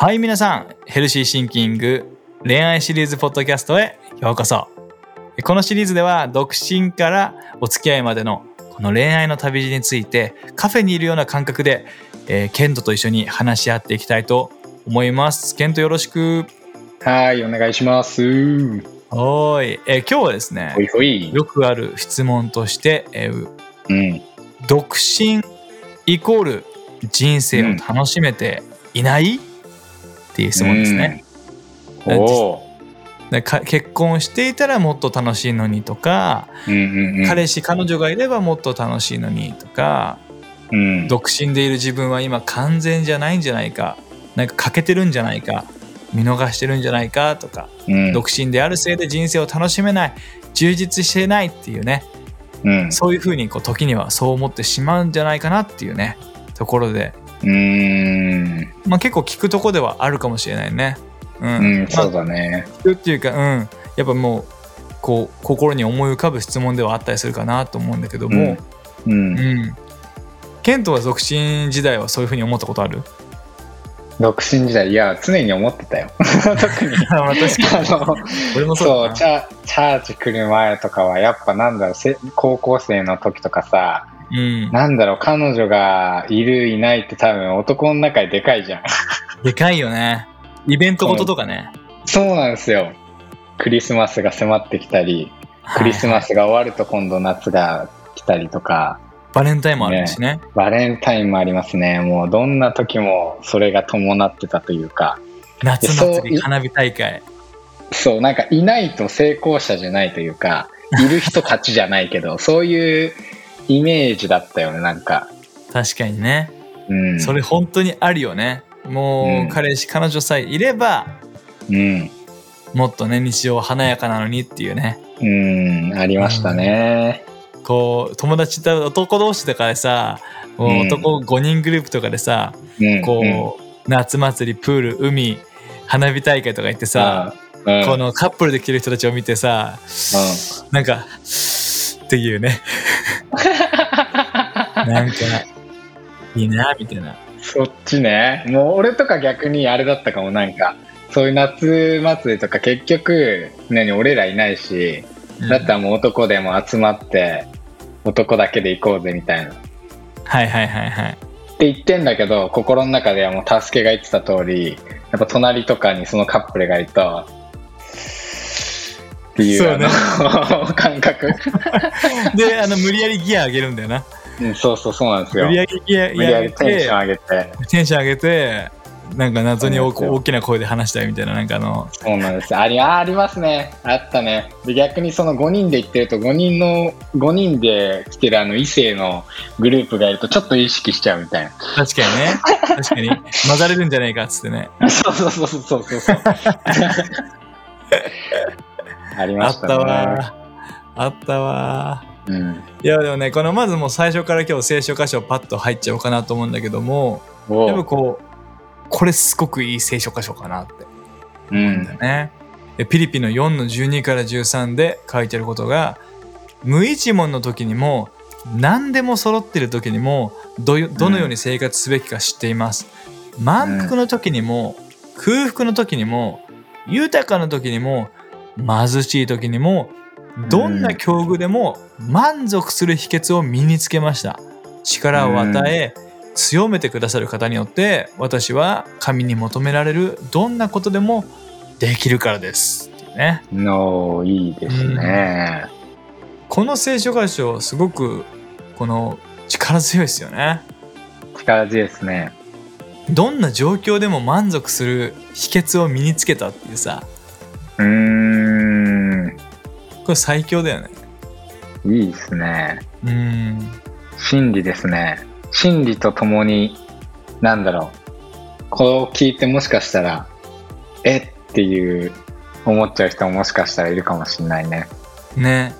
はい皆さんヘルシーシンキング恋愛シリーズポッドキャストへようこそ。このシリーズでは独身からお付き合いまでのこの恋愛の旅路についてカフェにいるような感覚で、えー、ケントと一緒に話し合っていきたいと思います。ケントよろしく。はいお願いします。はい、えー、今日はですねよくある質問として、えーうん、独身イコール人生を楽しめていない、うんっていう質問ですね。で結婚していたらもっと楽しいのにとか、うんうんうん、彼氏彼女がいればもっと楽しいのにとか、うん、独身でいる自分は今完全じゃないんじゃないかなんか欠けてるんじゃないか見逃してるんじゃないかとか、うん、独身であるせいで人生を楽しめない充実してないっていうね、うん、そういうふうにこう時にはそう思ってしまうんじゃないかなっていうねところでうん。まあ結構聞くとこではあるかもしれないね。うん、うん、そうだね。聞くっていうか、うん、やっぱもうこう心に思い浮かぶ質問ではあったりするかなと思うんだけども、うん、うん。うん、ケントは独身時代はそういうふうに思ったことある？独身時代？いや常に思ってたよ。特 に。あの俺もそうチャチャージ来る前とかはやっぱなんだろう高校生の時とかさうん、なんだろう、彼女がいる、いないって多分男の中ででかいじゃん。でかいよね。イベントごととかね。そうなんですよ。クリスマスが迫ってきたり、クリスマスが終わると今度夏が来たりとか。バレンタインもあるしね、ね、バレンタインもありますね。もうどんな時もそれが伴ってたというか。夏祭り、花火大会。そう、なんかいないと成功者じゃないというか、いる人たちじゃないけど、そういうイメージだったよねなんか。確かにね、うん、それ本当にあるよね。もう、うん、彼氏彼女さえいれば、うん、もっとね日常華やかなのにっていうね。うんありましたね、うん、こう友達と男同士とかでさもう男5人グループとかでさ、こう、夏祭りプール海花火大会とか行ってさ、このカップルで来る人たちを見てさ、うん、なんかっていうねなんか、いいな、みたいな。そっちね。もう俺とか逆にあれだったかも、なんか、そういう夏祭りとか結局、何、俺らいないし、だったらもう男でも集まって、男だけで行こうぜみたいな。はいはいはいはい。って言ってんだけど、心の中ではもう助けが言ってた通り、やっぱ隣とかにそのカップルがいると、っていう、ね、感覚。であの無理やりギア上げるんだよな、うん、そうそうそうなんですよ。無理やりギア無理やりテンション上げて。テンション上げてなんか謎に大きな声で話したいみたいななんかあの。そうなんですありありますね。あったね。で逆にその5人で行ってると5人の5人で来てるあの異性のグループがいるとちょっと意識しちゃうみたいな。確かにね。確かに。混ざれるんじゃないかっつってね。そうそうそうそうそうそうありましたね。あったわ。あったわ。うん、いやでもねこのまずもう最初から今日聖書箇所パッと入っちゃおうかなと思うんだけどもやっぱこうこれすごくいい聖書箇所かなって思うんだよね。うん、ピリピの4の12から13で書いてあることが無一文の時にも何でも揃ってる時にもどどのように生活すべきか知っています。満腹の時にも、空腹の時にも豊かな時にも貧しい時にもどんな境遇でも満足する秘訣を身につけました力を与え強めてくださる方によって私は神に求められるどんなことでもできるからですね。のいいですね、うん、この聖書箇所すごくこの力強いですよね。力強いですね。どんな状況でも満足する秘訣を身につけたっていうさうんこれ最強だよね。いいですね。うん。真理ですね。真理とともになんだろう。これを聞いてもしかしたらえっていう思っちゃう人ももしかしたらいるかもしれないね。ね。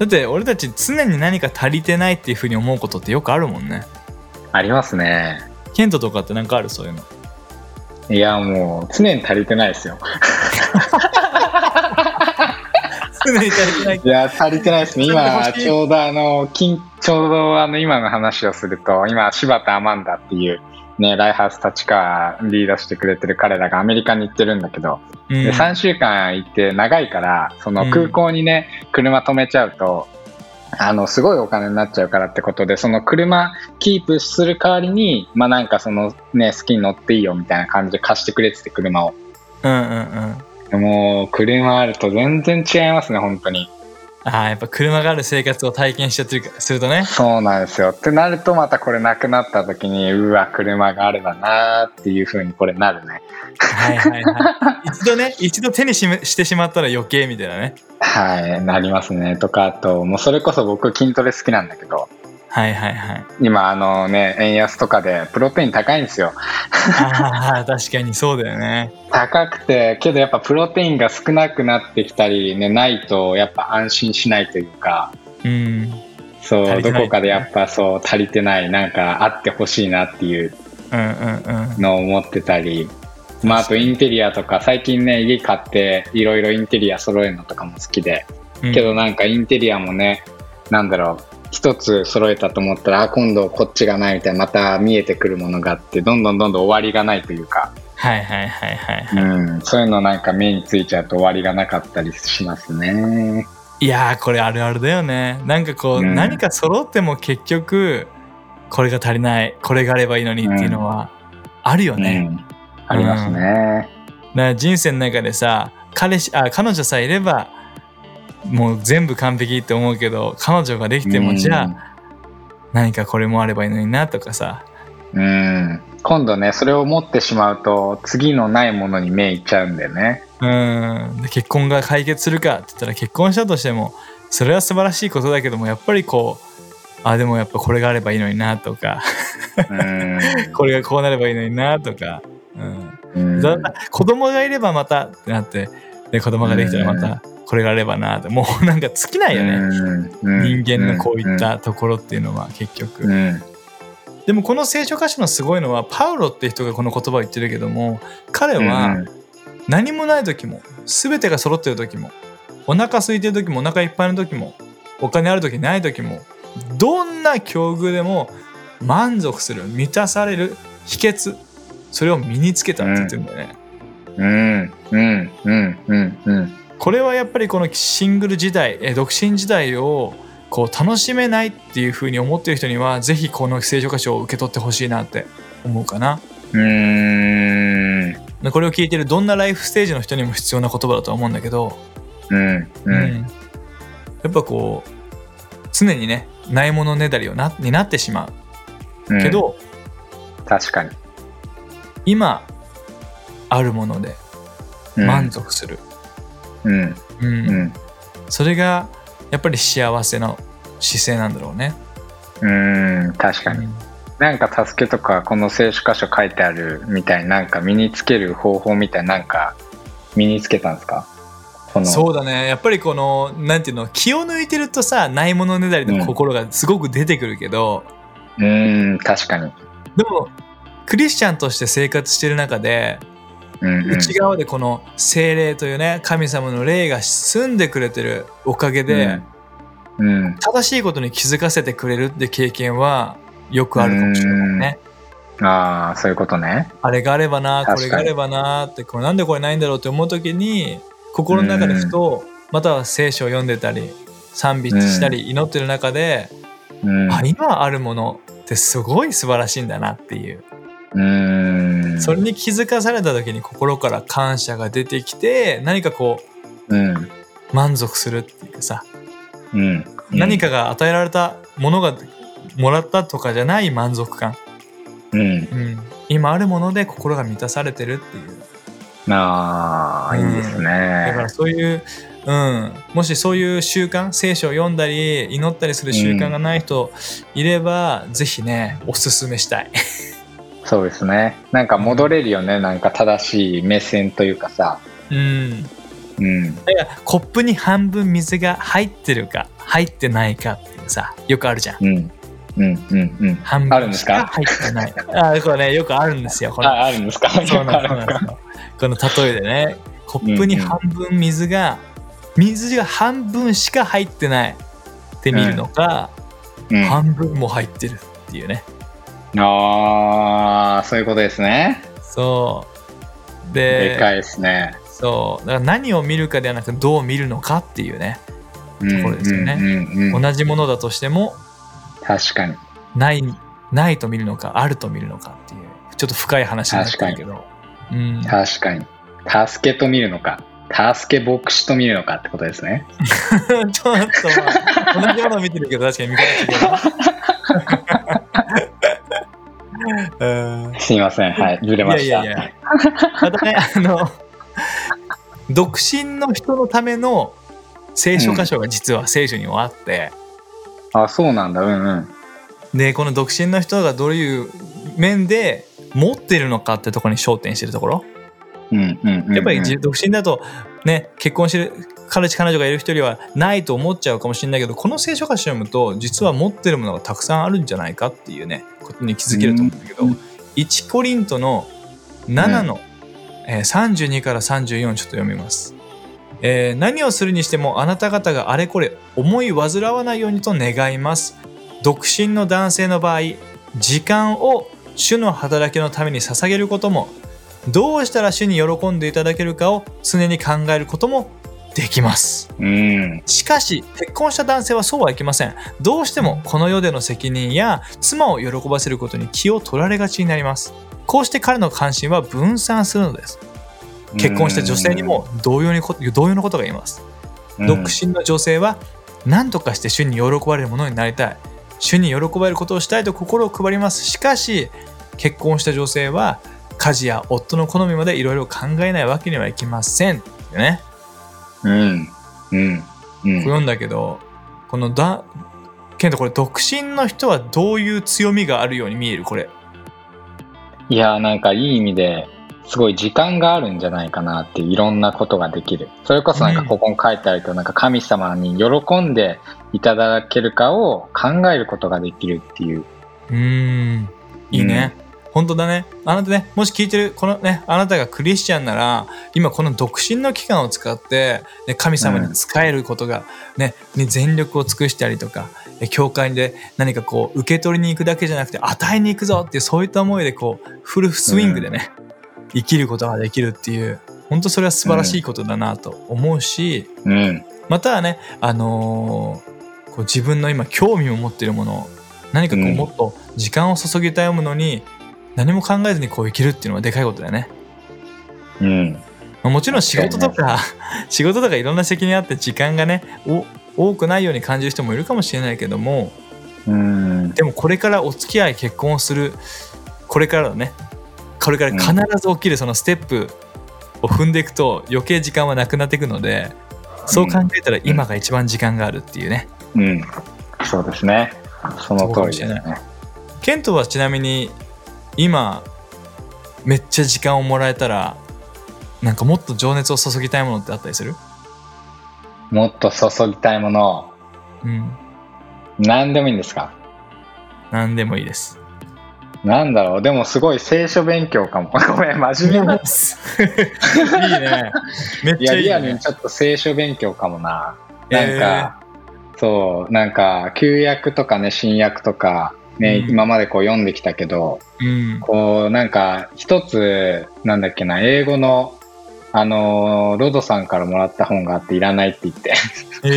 だって俺たち常に何か足りてないっていうふうに思うことってよくあるもんね。ありますね。ケントとかって何かある？そういうの。いやもう常に足りてないですよ い。いや、足りてないですね。今、ちょうどあの、ちょうどあの、今の話をすると、今、柴田アマンダっていうね、ライハース立川リードしてくれてる彼らがアメリカに行ってるんだけど、うん、で3週間行って長いからその空港にね、うん、車止めちゃうとあのすごいお金になっちゃうからってことでその車キープする代わりにまあなんかそのね好きに乗っていいよみたいな感じで貸してくれてて車を。うんうんうん、もう車あると全然違いますね本当に。ああ、やっぱ車がある生活を体験しちゃってるするとね。そうなんですよ。ってなると、またこれなくなった時に、うわ、車があればなーっていうふうにこれなるね。はいはいはい。一度ね、一度手にししてしまったら余計みたいなね。はい、なりますね。とか、あと、もうそれこそ僕筋トレ好きなんだけど、はいはいはい。今、あのね、円安とかでプロテイン高いんですよ。ああ、確かにそうだよね。高くて、けどやっぱプロテインが少なくなってきたりね、ないとやっぱ安心しないというか、うん。そう、どこかでやっぱそう足りてない、なんかあってほしいなっていうのを思ってたり、まああとインテリアとか、最近ね、家買っていろいろインテリア揃えるのとかも好きで、けどなんかインテリアもね、なんだろう、一つ揃えたと思ったらあ今度こっちがないみたいなまた見えてくるものがあってどんどんどんどん終わりがないというか。はいはいはいはい、はい、うん、そういうのなんか目についちゃうと終わりがなかったりしますね。いやこれあるあるだよね。なんかこう、うん、何か揃っても結局これが足りない。これがあればいいのにっていうのはあるよね、うん、ありますね、だから人生の中でさ彼氏あ彼女さえいればもう全部完璧って思うけど彼女ができても、じゃあ何かこれもあればいいのになとかさ。うん。今度ねそれを持ってしまうと次のないものに目いっちゃうんだよね。うん。で結婚が解決するかって言ったら結婚したとしてもそれは素晴らしいことだけどもやっぱりこうあでもやっぱこれがあればいいのになとか。これがこうなればいいのになとか、うん、うん。子供がいればまたってなってで子供ができたらまたこれがあればなもうなんか尽きないよね、人間のこういったところっていうのは結局、でもこの聖書歌詞のすごいのはパウロって人がこの言葉を言ってるけども彼は何もない時も全てが揃ってる時もお腹空いてる時もお腹いっぱいの時もお金ある時ない時もどんな境遇でも満足する満たされる秘訣それを身につけたって言ってるんだよね。うん。うん。うん。うん。うんこれはやっぱりこのシングル時代、え独身時代をこう楽しめないっていうふうに思ってる人にはぜひこの聖書箇所を受け取ってほしいなって思うかな。うん。これを聞いてるどんなライフステージの人にも必要な言葉だと思うんだけど、うん、うん、やっぱこう常にねないものねだりをなになってしまう。けど、うん、確かに。今あるもので満足する、うん、うん、それがやっぱり幸せの姿勢なんだろうね。うん。確かに、うん、なんか助けとかこの聖書箇所書いてあるみたいなんか身につける方法みたいなんか身につけたんですか？そうだね。やっぱりこのなんていうの気を抜いてるとさないものねだりの心がすごく出てくるけど。うん確かに。でもクリスチャンとして生活してる中で内側でこの精霊というね神様の霊が住んでくれてるおかげで、正しいことに気づかせてくれるって経験はよくあるかもしれないね。ああそういうことね。あれがあればなこれがあればなってこれなんでこれないんだろうって思う時に心の中でふとまたは聖書を読んでたり賛美したり祈ってる中で、あ今あるものってすごい素晴らしいんだなっていう。うん。それに気づかされた時に心から感謝が出てきて何かこう、うん、満足するっていうかさ、うん、何かが与えられたものがもらったとかじゃない満足感、うん、うん、今あるもので心が満たされてるっていう。ああ、いいですね。だからそういう、うん、もしそういう習慣聖書を読んだり祈ったりする習慣がない人いれば、うん、ぜひねおすすめしたい。そうですね。なんか戻れるよね。なんか正しい目線というかさ。うん。うん。コップに半分水が入ってるか入ってないかっていうさよくあるじゃん。うん。うんうんうん。半分しか入ってない。あこれねよくあるんですよこれ。ああるんですか？そうなんですよこの例えでねコップに半分水が、うんうん、水が半分しか入ってないって見るのか、うん。うん、半分も入ってるっていうねああそういうことですね。そう。ででかいですね。そう。だから何を見るかではなくどう見るのかっていうねところですよね、うんうんうん。同じものだとしても確かに。ないないと見るのかあると見るのかっていうちょっと深い話になってるけど。うん、確かに。助けと見るのか。助け牧師と見るのかってことですね。ちょっと、まあ、同じものを見てるけど確かに見方違うすいません。はい。ずれました。いやいやいや。またね、あの、独身の人のための聖書箇所が実は聖書にはあって、あそうなんだ。うんうん。で、この独身の人がどういう面で持ってるのかってところに焦点してるところ。うんうんうんうん。やっぱりじ独身だと、ね、結婚してる彼氏彼女がいる人よりはないと思っちゃうかもしれないけど、この聖書箇所を読むと、実は持ってるものがたくさんあるんじゃないかっていうね、ことに気づけると思うんだけど、うん。1コリントの7の、えー32から34ちょっと読みます、えー何をするにしてもあなた方があれこれ思い煩わないようにと願います。独身の男性の場合時間を主の働きのために捧げることもどうしたら主に喜んでいただけるかを常に考えることもできます。うん。しかし結婚した男性はそうはいきません。どうしてもこの世での責任や妻を喜ばせることに気を取られがちになります。こうして彼の関心は分散するのです。結婚した女性にも同様にこ同様のことが言えます。うん。独身の女性は何とかして主に喜ばれるものになりたい。主に喜ばれることをしたいと心を配ります。しかし結婚した女性は家事や夫の好みまでいろいろ考えないわけにはいきません。ってね。うん。うん。うこれ読んだけどこのだケントこれ独身の人はどういう強みがあるように見える？これ。いやなんかいい意味ですごい時間があるんじゃないかなっていろんなことができる。それこそなんかここに書いてあるけど、なんか神様に喜んでいただけるかを考えることができるっていう。うーん。いいね、本当だね。あなたねもし聞いてるこのねあなたがクリスチャンなら今この独身の期間を使って、ね、神様に仕えることが、ねに全力を尽くしたりとかえ教会で何かこう受け取りに行くだけじゃなくて与えに行くぞっていうそういった思いでこうフルスイングでね、生きることができるっていう本当それは素晴らしいことだなと思うし、うん。またはね、あのーこう自分の今興味を持っているもの何かこううん。もっと時間を注ぎたいものに何も考えずにこう生きるっていうのはでかいことだよね。うん。まあもちろん仕事とか 仕事とかいろんな責任あって時間がねお多くないように感じる人もいるかもしれないけどもうん。でもこれからお付き合い結婚をするこれからのねこれから必ず起きるそのステップを踏んでいくと余計時間はなくなっていくのでそう考えたら今が一番時間があるっていうね。うん。そうですね。その通りですね。ケントはちなみに今めっちゃ時間をもらえたらなんかもっと情熱を注ぎたいものってあったりする？もっと注ぎたいもの。うん。何でもいいんですか？何でもいいです。なんだろう？でもすごい聖書勉強かも。ごめん真面目な。いいね。めっいやちゃいい、ね。リアルに、ちょっと聖書勉強かもな。なんか、そうなんか旧約とかね新約とかね、うん。今までこう読んできたけどうん。こうなんか一つなんだっけな英語のあのーロドさんからもらった本があっていらないって言って。え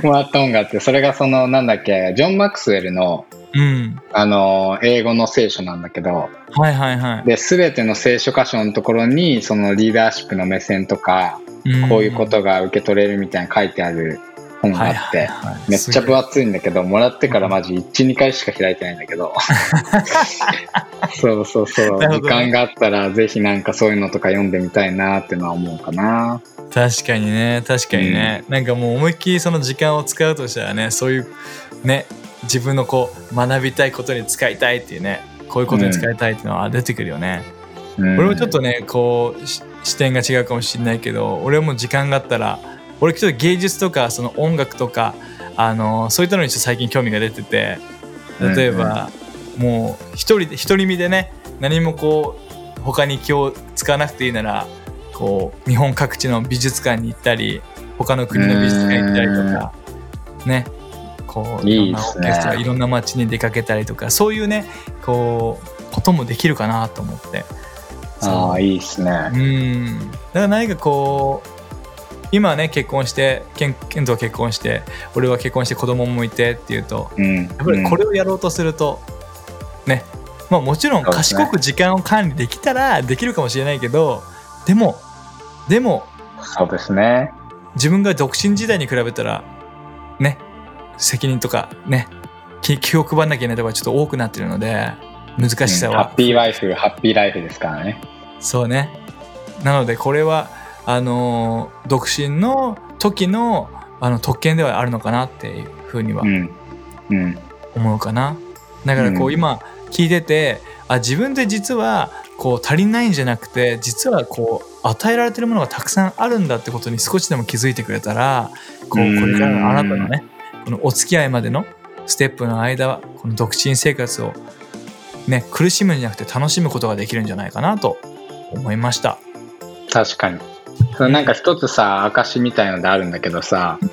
ー、もらった本があってそれがそのなんだっけジョン・マクスウェルのうん。あのー英語の聖書なんだけどはいはいはい。で全ての聖書箇所のところにそのリーダーシップの目線とかん。こういうことが受け取れるみたいな書いてある本があって、めっちゃ分す厚いんだけどもらってからマジ12回しか開いてないんだけど。そうそうそう、時間があったらぜひなんかそういうのとか読んでみたいなってのは思うかな。確かにね確かにね、なんかもう思いっきりその時間を使うとしたらねそういうね自分のこう学びたいことに使いたいっていうねこういうことに使いたいっていうのは出てくるよね、うん。俺もちょっとねこうし視点が違うかもしれないけど俺も時間があったら俺ちょっと芸術とかその音楽とかあのそういったのにちょっと最近興味が出てて例えば、もう一人で独り身でね何もこう他に気を使わなくていいならこう日本各地の美術館に行ったり他の国の美術館に行ったりとかねこういろんなオーケストラいろんな街に出かけたりとかそういうねこうこともできるかなと思って。ああいいっすね。うん。だから何かこう今ね結婚してケンケンは結婚して俺は結婚して子供もいてっていうと、うん、やっぱりこれをやろうとするとね。まあもちろん賢く時間を管理できたらできるかもしれないけどでもでもそうですね。自分が独身時代に比べたらね責任とかね気を配んなきゃいけないところがちょっと多くなってるので難しさは、うん、ハッピーライフハッピーライフですからね。そうね。なのでこれはあの独身の時のあの特権ではあるのかなっていうふうには思うかな。だからこう今聞いててあ自分で実はこう足りないんじゃなくて実はこう与えられてるものがたくさんあるんだってことに少しでも気づいてくれたらこうこれからのあなたのねこのお付き合いまでのステップの間はこの独身生活をね苦しむんじゃなくて楽しむことができるんじゃないかなと思いました。確かにそなんか一つさ証みたいのであるんだけどさ、うん、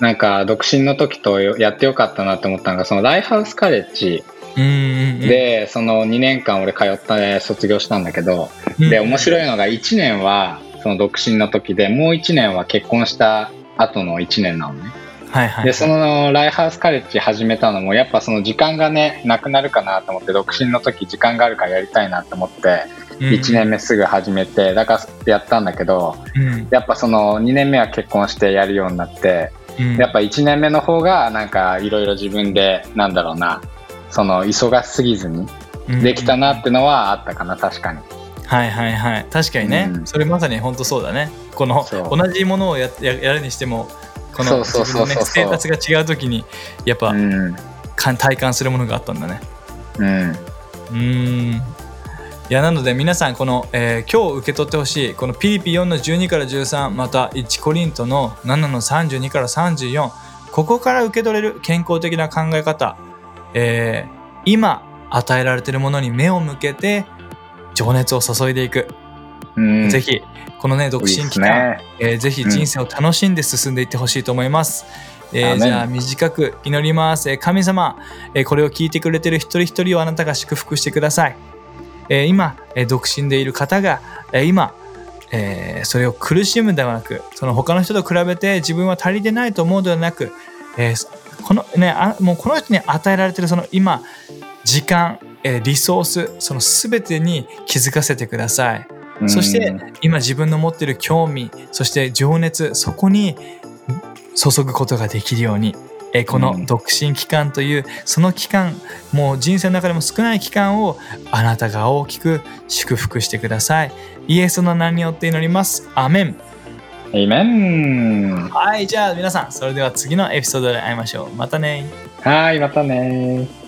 なんか独身の時とやってよかったなって思ったのがそのライハウスカレッジでその2年間俺通った卒業したんだけど、で面白いのが1年はその独身の時でもう1年は結婚した後の1年なのね。はいはい、でそのライハウスカレッジ始めたのもやっぱその時間がねなくなるかなと思って独身の時時間があるからやりたいなと思って1年目すぐ始めてだからやったんだけど、うん、やっぱその2年目は結婚してやるようになって、うん、やっぱ1年目の方がなんかいろいろ自分でなんだろうなその忙しすぎずにできたなってのはあったかな確かに。はいはいはい。確かにね、うん、それまさに本当そうだね。この同じものをややるにしてもこの自分のねステータスが違う時にやっぱ、うん、体感するものがあったんだね。うん。うんいやなので皆さんこの、えー、今日受け取ってほしいこのピリピ4の12から13また1コリントの7の32から34ここから受け取れる健康的な考え方、えー、今与えられているものに目を向けて情熱を注いでいく、うん、ぜひこのね独身期間、ね。えー、ぜひ人生を楽しんで進んでいってほしいと思います、うん、えー、じゃあ短く祈ります、えー、神様、えー、これを聞いてくれてる一人一人をあなたが祝福してくださいえ今、え独身でいる方が、え今、えー、それを苦しむではなくその他の人と比べて自分は足りてないと思うではなく、えー、このねあもうこの人に与えられてるその今時間、えー、リソースその全てに気づかせてください。そして今自分の持っている興味そして情熱そこに注ぐことができるようにえこの独身期間というその期間もう人生の中でも少ない期間をあなたが大きく祝福してください。イエスの名によって祈ります。アメン。エイメン。はいじゃあ皆さんそれでは次のエピソードで会いましょう。またね。はいまたね